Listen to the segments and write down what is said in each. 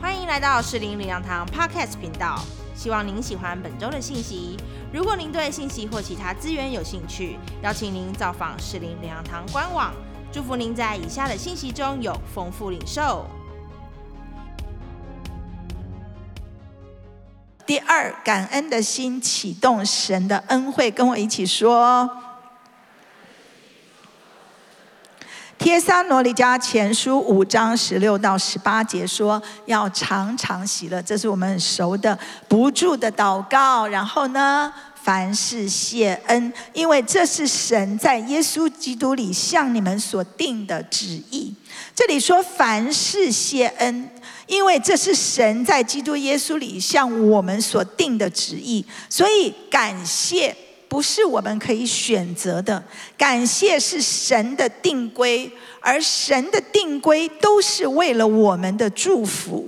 欢迎来到士林领养堂 Podcast 频道，希望您喜欢本周的信息。如果您对信息或其他资源有兴趣，邀请您造访士林领养堂官网。祝福您在以下的信息中有丰富领受。第二，感恩的心启动神的恩惠，跟我一起说。帖撒罗尼迦前书五章十六到十八节说，要常常喜乐，这是我们很熟的不住的祷告。然后呢，凡事谢恩，因为这是神在耶稣基督里向你们所定的旨意。这里说凡事谢恩，因为这是神在基督耶稣里向我们所定的旨意，所以感谢。不是我们可以选择的，感谢是神的定规，而神的定规都是为了我们的祝福。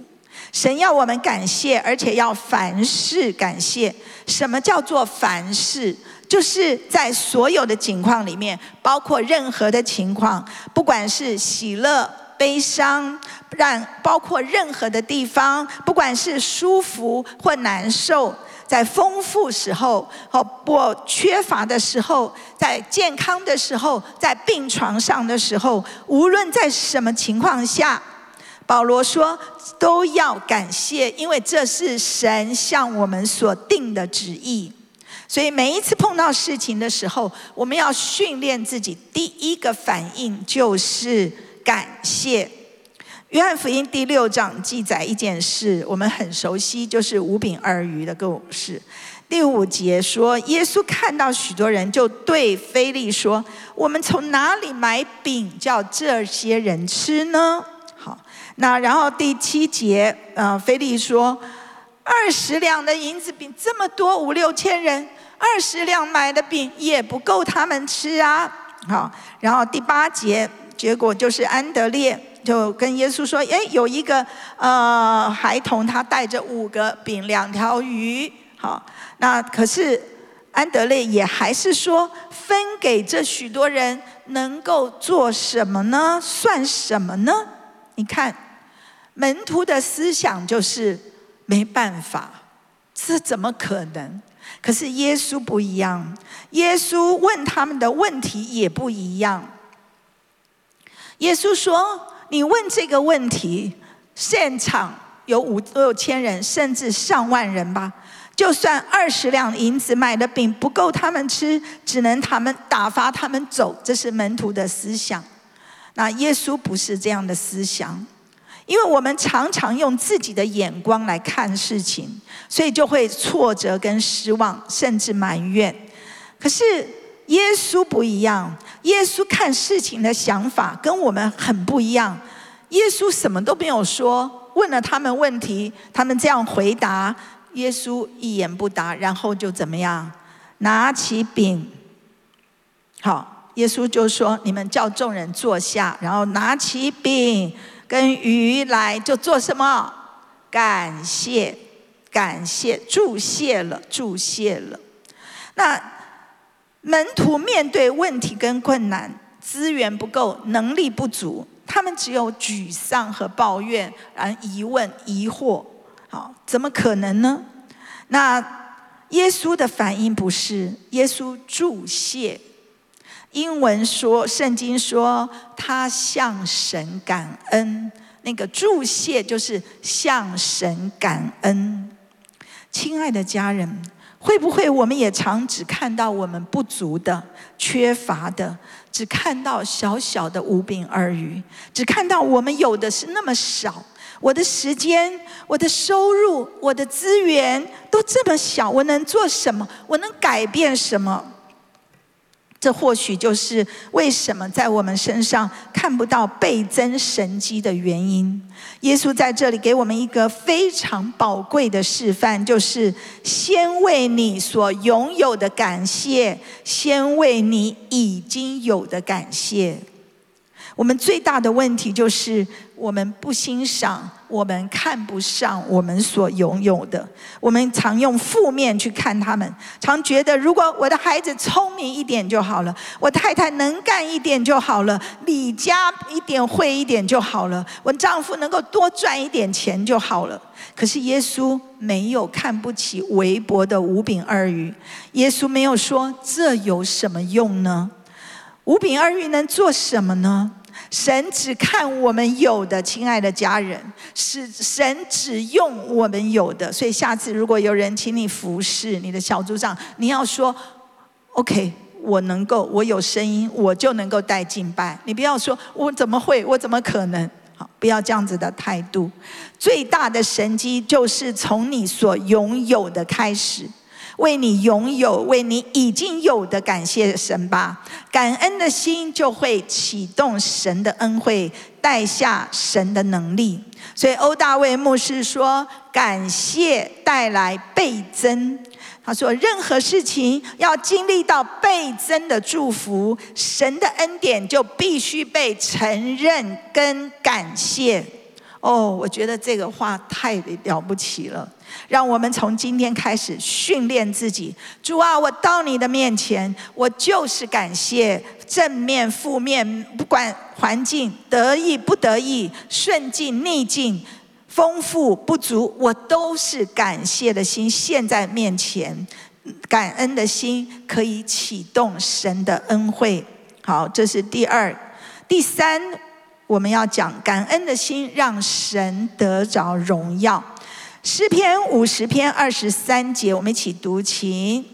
神要我们感谢，而且要凡事感谢。什么叫做凡事？就是在所有的情况里面，包括任何的情况，不管是喜乐、悲伤，让包括任何的地方，不管是舒服或难受。在丰富时候，和不缺乏的时候，在健康的时候，在病床上的时候，无论在什么情况下，保罗说都要感谢，因为这是神向我们所定的旨意。所以每一次碰到事情的时候，我们要训练自己，第一个反应就是感谢。约翰福音第六章记载一件事，我们很熟悉，就是五饼二鱼的故事。第五节说，耶稣看到许多人，就对菲利说：“我们从哪里买饼叫这些人吃呢？”好，那然后第七节，呃，菲利说：“二十两的银子饼这么多，五六千人，二十两买的饼也不够他们吃啊。”好，然后第八节，结果就是安德烈。就跟耶稣说：“哎，有一个呃孩童，他带着五个饼、两条鱼。好，那可是安德烈也还是说，分给这许多人能够做什么呢？算什么呢？你看，门徒的思想就是没办法，这怎么可能？可是耶稣不一样，耶稣问他们的问题也不一样。耶稣说。”你问这个问题，现场有五六千人，甚至上万人吧。就算二十两银子买的饼不够他们吃，只能他们打发他们走。这是门徒的思想。那耶稣不是这样的思想，因为我们常常用自己的眼光来看事情，所以就会挫折跟失望，甚至埋怨。可是。耶稣不一样，耶稣看事情的想法跟我们很不一样。耶稣什么都没有说，问了他们问题，他们这样回答，耶稣一言不答，然后就怎么样？拿起饼，好，耶稣就说：“你们叫众人坐下，然后拿起饼跟鱼来，就做什么？感谢，感谢，祝谢了，祝谢了。”那。门徒面对问题跟困难，资源不够，能力不足，他们只有沮丧和抱怨，然后疑问、疑惑。好，怎么可能呢？那耶稣的反应不是耶稣注谢。英文说，圣经说他向神感恩，那个注谢就是向神感恩。亲爱的家人。会不会我们也常只看到我们不足的、缺乏的，只看到小小的无饼二鱼，只看到我们有的是那么少，我的时间、我的收入、我的资源都这么小，我能做什么？我能改变什么？这或许就是为什么在我们身上看不到倍增神迹的原因。耶稣在这里给我们一个非常宝贵的示范，就是先为你所拥有的感谢，先为你已经有的感谢。我们最大的问题就是我们不欣赏，我们看不上我们所拥有的。我们常用负面去看他们，常觉得如果我的孩子聪明一点就好了，我太太能干一点就好了，李家一点会一点就好了，我丈夫能够多赚一点钱就好了。可是耶稣没有看不起微薄的五饼二鱼，耶稣没有说这有什么用呢？五饼二鱼能做什么呢？神只看我们有的，亲爱的家人，是神只用我们有的。所以下次如果有人请你服侍你的小组长，你要说：“OK，我能够，我有声音，我就能够带敬拜。”你不要说：“我怎么会？我怎么可能？”好，不要这样子的态度。最大的神机就是从你所拥有的开始。为你拥有，为你已经有的感谢神吧。感恩的心就会启动神的恩惠，带下神的能力。所以欧大卫牧师说：“感谢带来倍增。”他说：“任何事情要经历到倍增的祝福，神的恩典就必须被承认跟感谢。”哦，我觉得这个话太了不起了。让我们从今天开始训练自己。主啊，我到你的面前，我就是感谢正面、负面，不管环境得意不得意、顺境逆境、丰富不足，我都是感谢的心现在面前。感恩的心可以启动神的恩惠。好，这是第二、第三，我们要讲感恩的心，让神得着荣耀。诗篇五十篇二十三节，我们一起读请。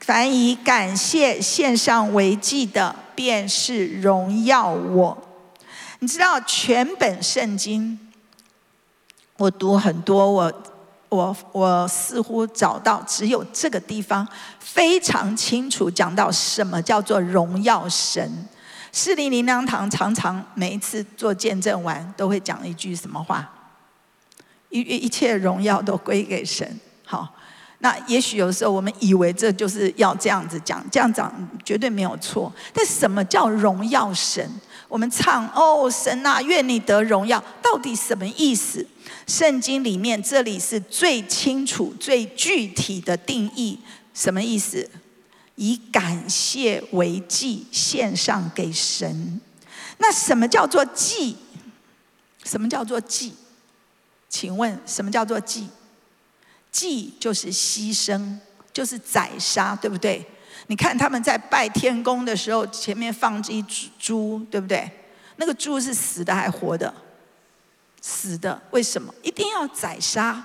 凡以感谢献上为祭的，便是荣耀我。你知道全本圣经，我读很多，我我我似乎找到只有这个地方非常清楚讲到什么叫做荣耀神。四零零粮堂常常每一次做见证完，都会讲一句什么话？一一切荣耀都归给神。好，那也许有时候我们以为这就是要这样子讲，这样讲绝对没有错。但什么叫荣耀神？我们唱哦，神啊，愿你得荣耀，到底什么意思？圣经里面这里是最清楚、最具体的定义，什么意思？以感谢为祭，献上给神。那什么叫做祭？什么叫做祭？请问什么叫做祭？祭就是牺牲，就是宰杀，对不对？你看他们在拜天公的时候，前面放着一只猪，对不对？那个猪是死的还活的？死的，为什么？一定要宰杀，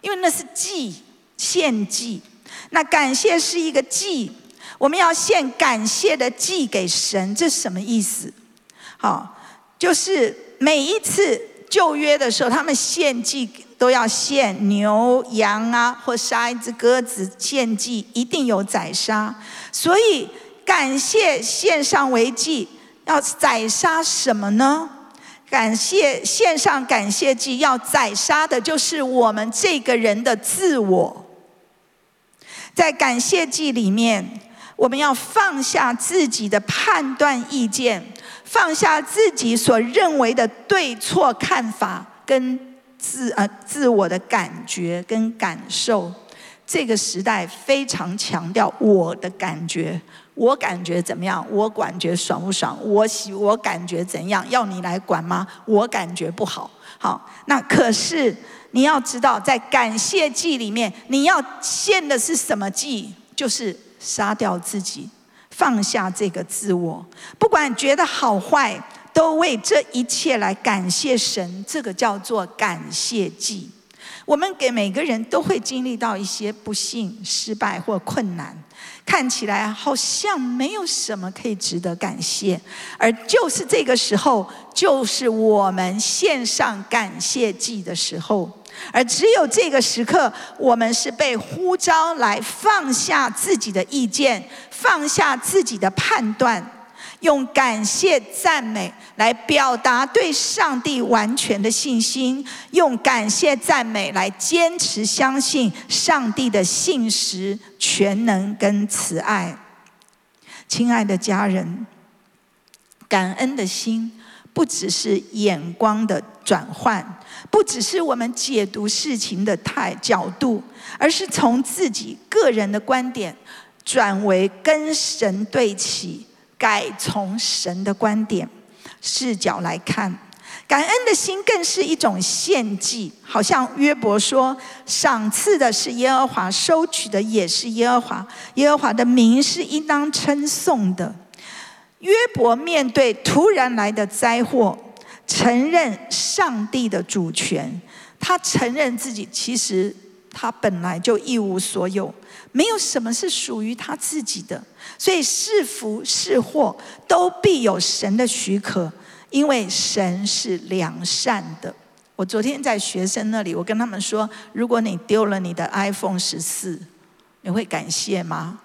因为那是祭，献祭。那感谢是一个祭，我们要献感谢的祭给神，这是什么意思？好，就是每一次。旧约的时候，他们献祭都要献牛羊啊，或杀一只鸽子献祭，一定有宰杀。所以感谢献上为祭，要宰杀什么呢？感谢献上感谢祭，要宰杀的就是我们这个人的自我。在感谢祭里面，我们要放下自己的判断意见。放下自己所认为的对错看法，跟自呃自我的感觉跟感受，这个时代非常强调我的感觉，我感觉怎么样？我感觉爽不爽？我喜我感觉怎样？要你来管吗？我感觉不好。好，那可是你要知道，在感谢祭里面，你要献的是什么祭？就是杀掉自己。放下这个自我，不管觉得好坏，都为这一切来感谢神。这个叫做感谢祭。我们给每个人都会经历到一些不幸、失败或困难，看起来好像没有什么可以值得感谢，而就是这个时候，就是我们献上感谢祭的时候。而只有这个时刻，我们是被呼召来放下自己的意见，放下自己的判断，用感谢赞美来表达对上帝完全的信心，用感谢赞美来坚持相信上帝的信实、全能跟慈爱。亲爱的家人，感恩的心。不只是眼光的转换，不只是我们解读事情的态角度，而是从自己个人的观点转为跟神对齐，改从神的观点视角来看。感恩的心更是一种献祭，好像约伯说：“赏赐的是耶和华，收取的也是耶和华。耶和华的名是应当称颂的。”约伯面对突然来的灾祸，承认上帝的主权。他承认自己其实他本来就一无所有，没有什么是属于他自己的，所以是福是祸都必有神的许可，因为神是良善的。我昨天在学生那里，我跟他们说：如果你丢了你的 iPhone 十四，你会感谢吗？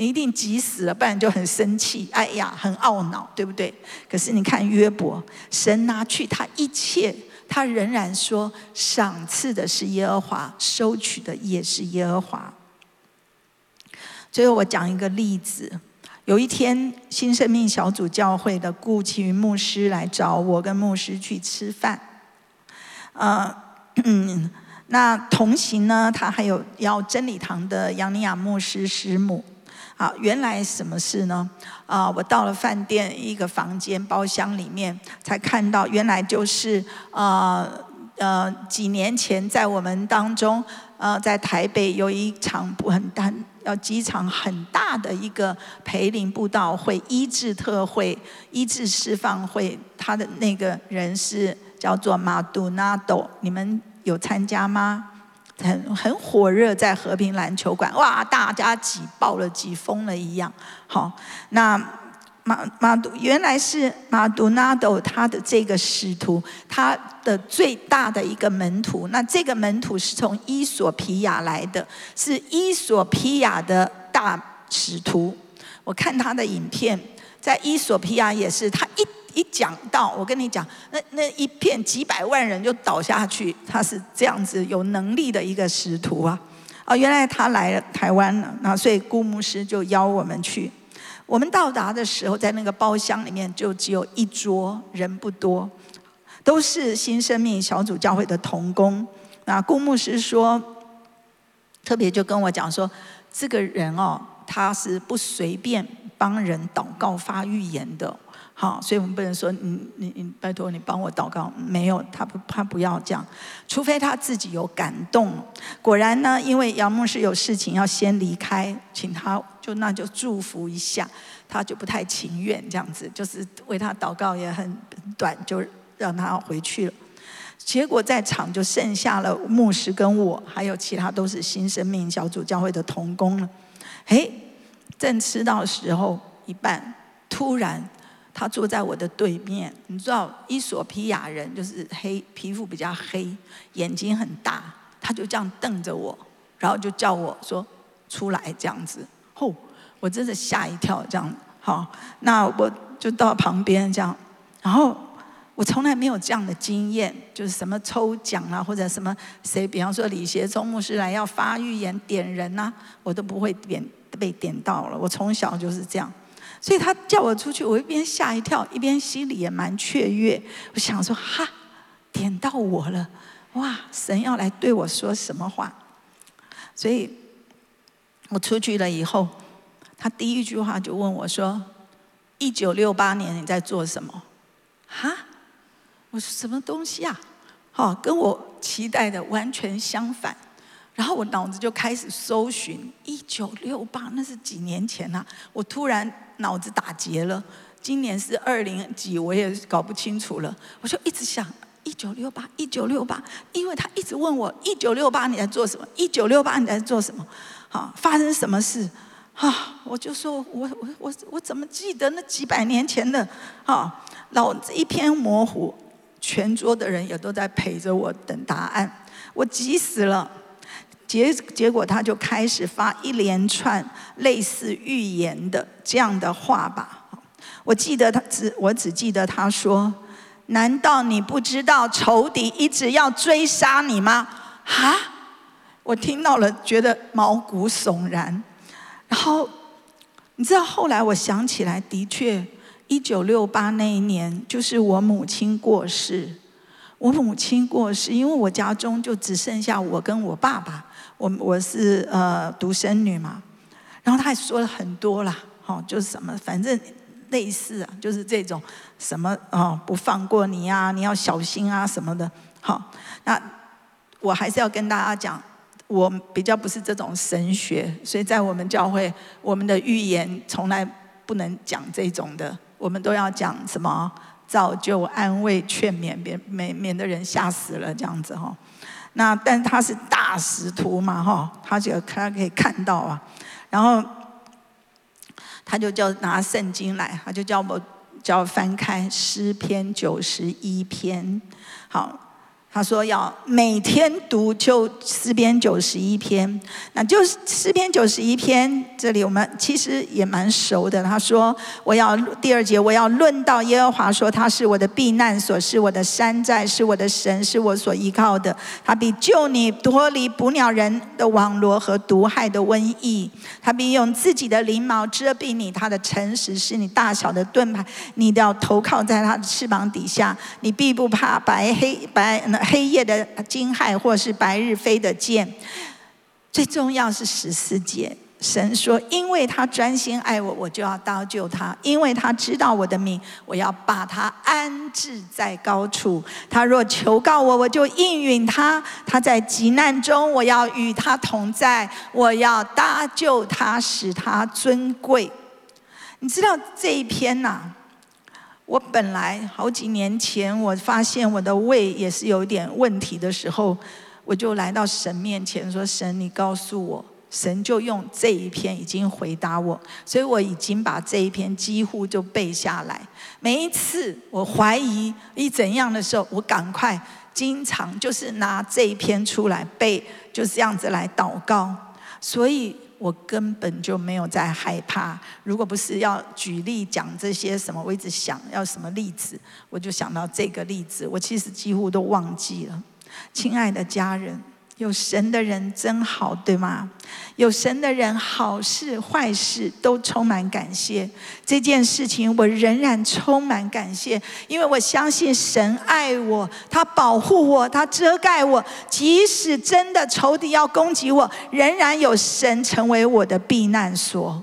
你一定急死了，不然就很生气。哎呀，很懊恼，对不对？可是你看约伯，神拿去他一切，他仍然说：赏赐的是耶和华，收取的也是耶和华。最后我讲一个例子：有一天，新生命小组教会的顾启云牧师来找我跟牧师去吃饭。呃，那同行呢，他还有要真理堂的杨尼亚牧师师母。啊，原来什么事呢？啊，我到了饭店一个房间包厢里面，才看到原来就是呃呃几年前在我们当中呃在台北有一场不很大要几场很大的一个培灵布道会医治特会医治释放会，他的那个人是叫做马杜纳多，你们有参加吗？很很火热，在和平篮球馆，哇，大家挤爆了，挤疯了一样。好，那马马杜原来是马杜纳多他的这个使徒，他的最大的一个门徒。那这个门徒是从伊索皮亚来的，是伊索皮亚的大使徒。我看他的影片，在伊索皮亚也是他一。一讲到，我跟你讲，那那一片几百万人就倒下去，他是这样子有能力的一个使徒啊！哦，原来他来了台湾了，那所以顾牧师就邀我们去。我们到达的时候，在那个包厢里面就只有一桌，人不多，都是新生命小组教会的童工。那顾牧师说，特别就跟我讲说，这个人哦，他是不随便帮人祷告发预言的。好，所以我们不能说你你你拜托你帮我祷告，没有他不他不要这样，除非他自己有感动。果然呢，因为杨牧师有事情要先离开，请他就那就祝福一下，他就不太情愿这样子，就是为他祷告也很短，就让他回去了。结果在场就剩下了牧师跟我，还有其他都是新生命小组教会的同工了。嘿，正吃到时候一半，突然。他坐在我的对面，你知道，伊索皮亚人就是黑皮肤比较黑，眼睛很大，他就这样瞪着我，然后就叫我说出来这样子。吼，我真的吓一跳，这样好，那我就到旁边这样，然后我从来没有这样的经验，就是什么抽奖啊，或者什么谁，比方说李协忠牧师来要发预言点人呐，我都不会点被点到了，我从小就是这样。所以他叫我出去，我一边吓一跳，一边心里也蛮雀跃。我想说：“哈，点到我了，哇！神要来对我说什么话？”所以，我出去了以后，他第一句话就问我说：“一九六八年你在做什么？”哈，我说：“什么东西啊？”好，跟我期待的完全相反。然后我脑子就开始搜寻一九六八，那是几年前呐？我突然脑子打结了。今年是二零几，我也搞不清楚了。我就一直想一九六八，一九六八，因为他一直问我一九六八你在做什么？一九六八你在做什么？好，发生什么事？啊，我就说我我我我怎么记得那几百年前的？啊，脑子一片模糊，全桌的人也都在陪着我等答案，我急死了。结结果，他就开始发一连串类似预言的这样的话吧。我记得他只，我只记得他说：“难道你不知道仇敌一直要追杀你吗？”哈，我听到了，觉得毛骨悚然。然后，你知道后来我想起来，的确一九六八那一年，就是我母亲过世。我母亲过世，因为我家中就只剩下我跟我爸爸，我我是呃独生女嘛。然后他还说了很多啦，好，就是什么，反正类似啊，就是这种什么哦，不放过你啊，你要小心啊什么的。好，那我还是要跟大家讲，我比较不是这种神学，所以在我们教会，我们的预言从来不能讲这种的，我们都要讲什么？造就、安慰、劝勉，免免免得人吓死了这样子哈。那但他是大使徒嘛哈，他就他可以看到啊。然后他就叫拿圣经来，他就叫我叫翻开诗篇九十一篇，好。他说要每天读就诗篇九十一篇，那就是诗篇九十一篇。这里我们其实也蛮熟的。他说我要第二节我要论到耶和华，说他是我的避难所，是我的山寨，是我的神，是我所依靠的。他必救你脱离捕鸟人的网罗和毒害的瘟疫。他必用自己的翎毛遮蔽你，他的诚实是你大小的盾牌。你都要投靠在他的翅膀底下，你必不怕白黑白那。黑夜的惊骇，或是白日飞的箭，最重要是十四节。神说：“因为他专心爱我，我就要搭救他；因为他知道我的命，我要把他安置在高处。他若求告我，我就应允他。他在急难中，我要与他同在，我要搭救他，使他尊贵。”你知道这一篇呐？我本来好几年前，我发现我的胃也是有点问题的时候，我就来到神面前说：“神，你告诉我。”神就用这一篇已经回答我，所以我已经把这一篇几乎就背下来。每一次我怀疑一怎样的时候，我赶快经常就是拿这一篇出来背，就是这样子来祷告。所以。我根本就没有在害怕。如果不是要举例讲这些什么，我一直想要什么例子，我就想到这个例子。我其实几乎都忘记了，亲爱的家人。有神的人真好，对吗？有神的人，好事坏事都充满感谢。这件事情我仍然充满感谢，因为我相信神爱我，他保护我，他遮盖我。即使真的仇敌要攻击我，仍然有神成为我的避难所。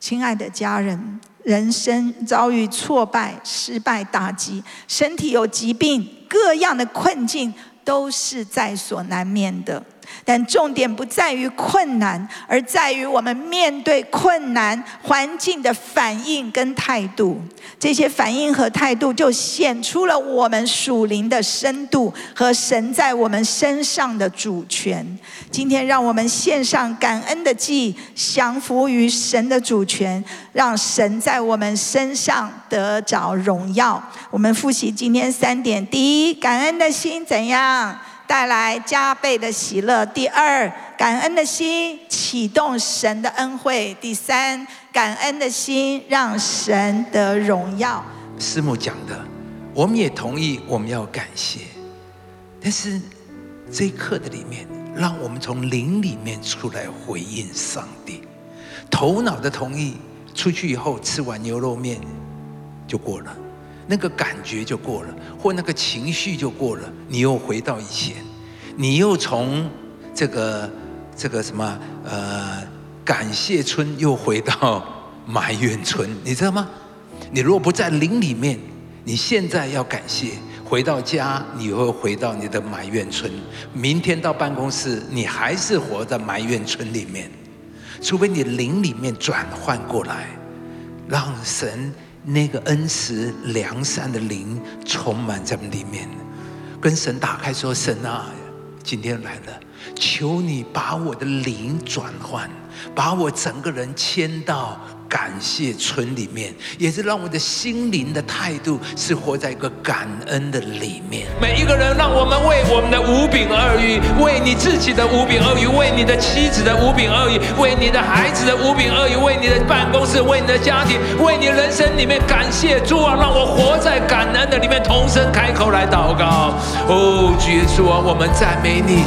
亲爱的家人，人生遭遇挫败、失败、打击，身体有疾病，各样的困境。都是在所难免的，但重点不在于困难，而在于我们面对困难环境的反应跟态度。这些反应和态度，就显出了我们属灵的深度和神在我们身上的主权。今天，让我们献上感恩的祭，降服于神的主权，让神在我们身上得着荣耀。我们复习今天三点：第一，感恩的心怎样带来加倍的喜乐；第二，感恩的心启动神的恩惠；第三，感恩的心让神得荣耀。师母讲的，我们也同意，我们要感谢。但是这一刻的里面。让我们从灵里面出来回应上帝，头脑的同意出去以后吃完牛肉面就过了，那个感觉就过了，或那个情绪就过了，你又回到以前，你又从这个这个什么呃感谢村又回到埋怨村，你知道吗？你如果不在灵里面，你现在要感谢。回到家，你会回到你的埋怨村。明天到办公室，你还是活在埋怨村里面。除非你灵里面转换过来，让神那个恩慈良善的灵充满在里面，跟神打开说：“神啊，今天来了，求你把我的灵转换，把我整个人迁到。”感谢村里面，也是让我的心灵的态度是活在一个感恩的里面。每一个人，让我们为我们的五饼二鱼，为你自己的五饼二鱼，为你的妻子的五饼二鱼，为你的孩子的五饼二鱼，为你的办公室，为你的家庭，为你人生里面感谢主啊！让我活在感恩的里面，同声开口来祷告。哦，主耶稣啊，我们赞美你。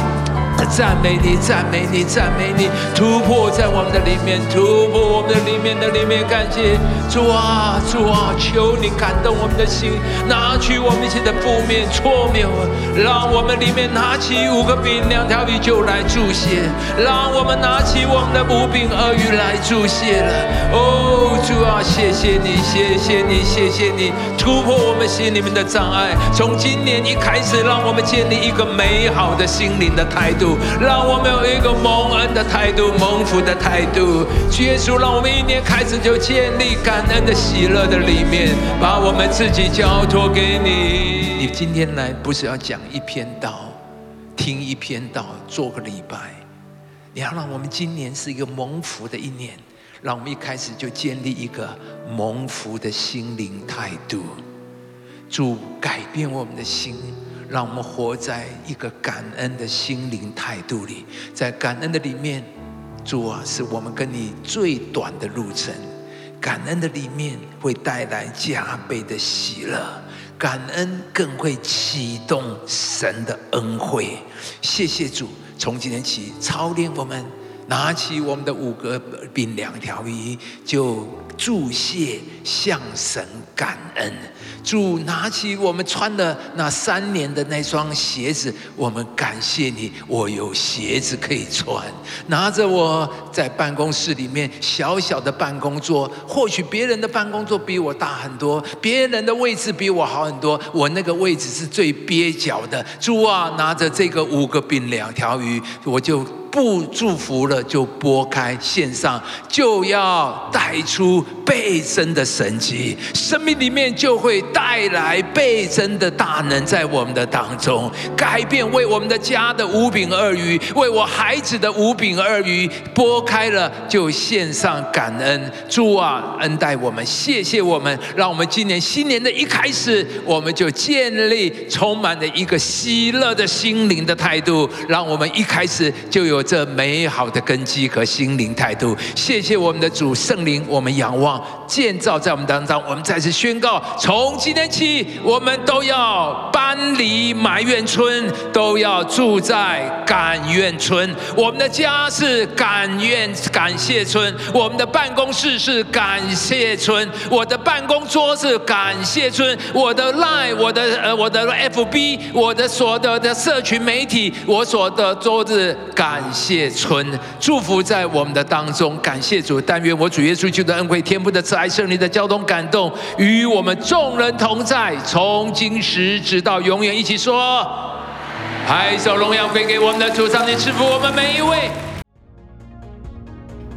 赞美你，赞美你，赞美你，突破在我们的里面，突破我们的里面的里面，感谢主啊，主啊，求你感动我们的心，拿去我们一切的负面、错谬，让我们里面拿起五个饼、两条鱼就来注谢，让我们拿起我们的五饼二鱼来注谢了。哦，主啊，谢谢你，谢谢你，谢谢你，突破我们心里面的障碍。从今年一开始，让我们建立一个美好的心灵的态度。让我们有一个蒙恩的态度，蒙福的态度。耶稣，让我们一年开始就建立感恩的喜乐的里面，把我们自己交托给你。你今天来不是要讲一篇道，听一篇道，做个礼拜。你要让我们今年是一个蒙福的一年，让我们一开始就建立一个蒙福的心灵态度。主改变我们的心。让我们活在一个感恩的心灵态度里，在感恩的里面，主啊，是我们跟你最短的路程。感恩的里面会带来加倍的喜乐，感恩更会启动神的恩惠。谢谢主，从今天起操练我们，拿起我们的五个饼两条鱼，就注谢向神感恩。主拿起我们穿的那三年的那双鞋子，我们感谢你，我有鞋子可以穿。拿着我在办公室里面小小的办公桌，或许别人的办公桌比我大很多，别人的位置比我好很多，我那个位置是最蹩脚的。主啊，拿着这个五个饼两条鱼，我就。不祝福了，就拨开线上，就要带出倍增的神迹，生命里面就会带来倍增的大能在我们的当中，改变为我们的家的五饼二鱼，为我孩子的五饼二鱼拨开了，就献上感恩，主啊，恩待我们，谢谢我们，让我们今年新年的一开始，我们就建立充满了一个喜乐的心灵的态度，让我们一开始就有。这美好的根基和心灵态度，谢谢我们的主圣灵，我们仰望。建造在我们当中。我们再次宣告：从今天起，我们都要搬离埋怨村，都要住在感怨村。我们的家是感怨感谢村，我们的办公室是感谢村，我的办公桌是感谢村，我的 Line，我的呃我的 FB，我的所得的社群媒体，我所的桌子感。谢村，祝福在我们的当中，感谢主，但愿我主耶稣基督的恩惠、天父的慈爱、圣灵的交通感动，与我们众人同在，从今时直到永远。一起说，拍手荣耀归给我们的主上帝，赐福我们每一位。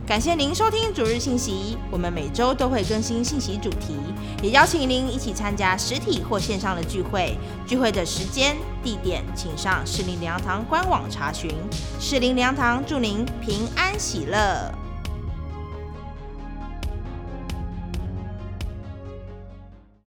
感谢您收听主日信息，我们每周都会更新信息主题，也邀请您一起参加实体或线上的聚会。聚会的时间、地点，请上士林良堂官网查询。士林良堂祝您平安喜乐。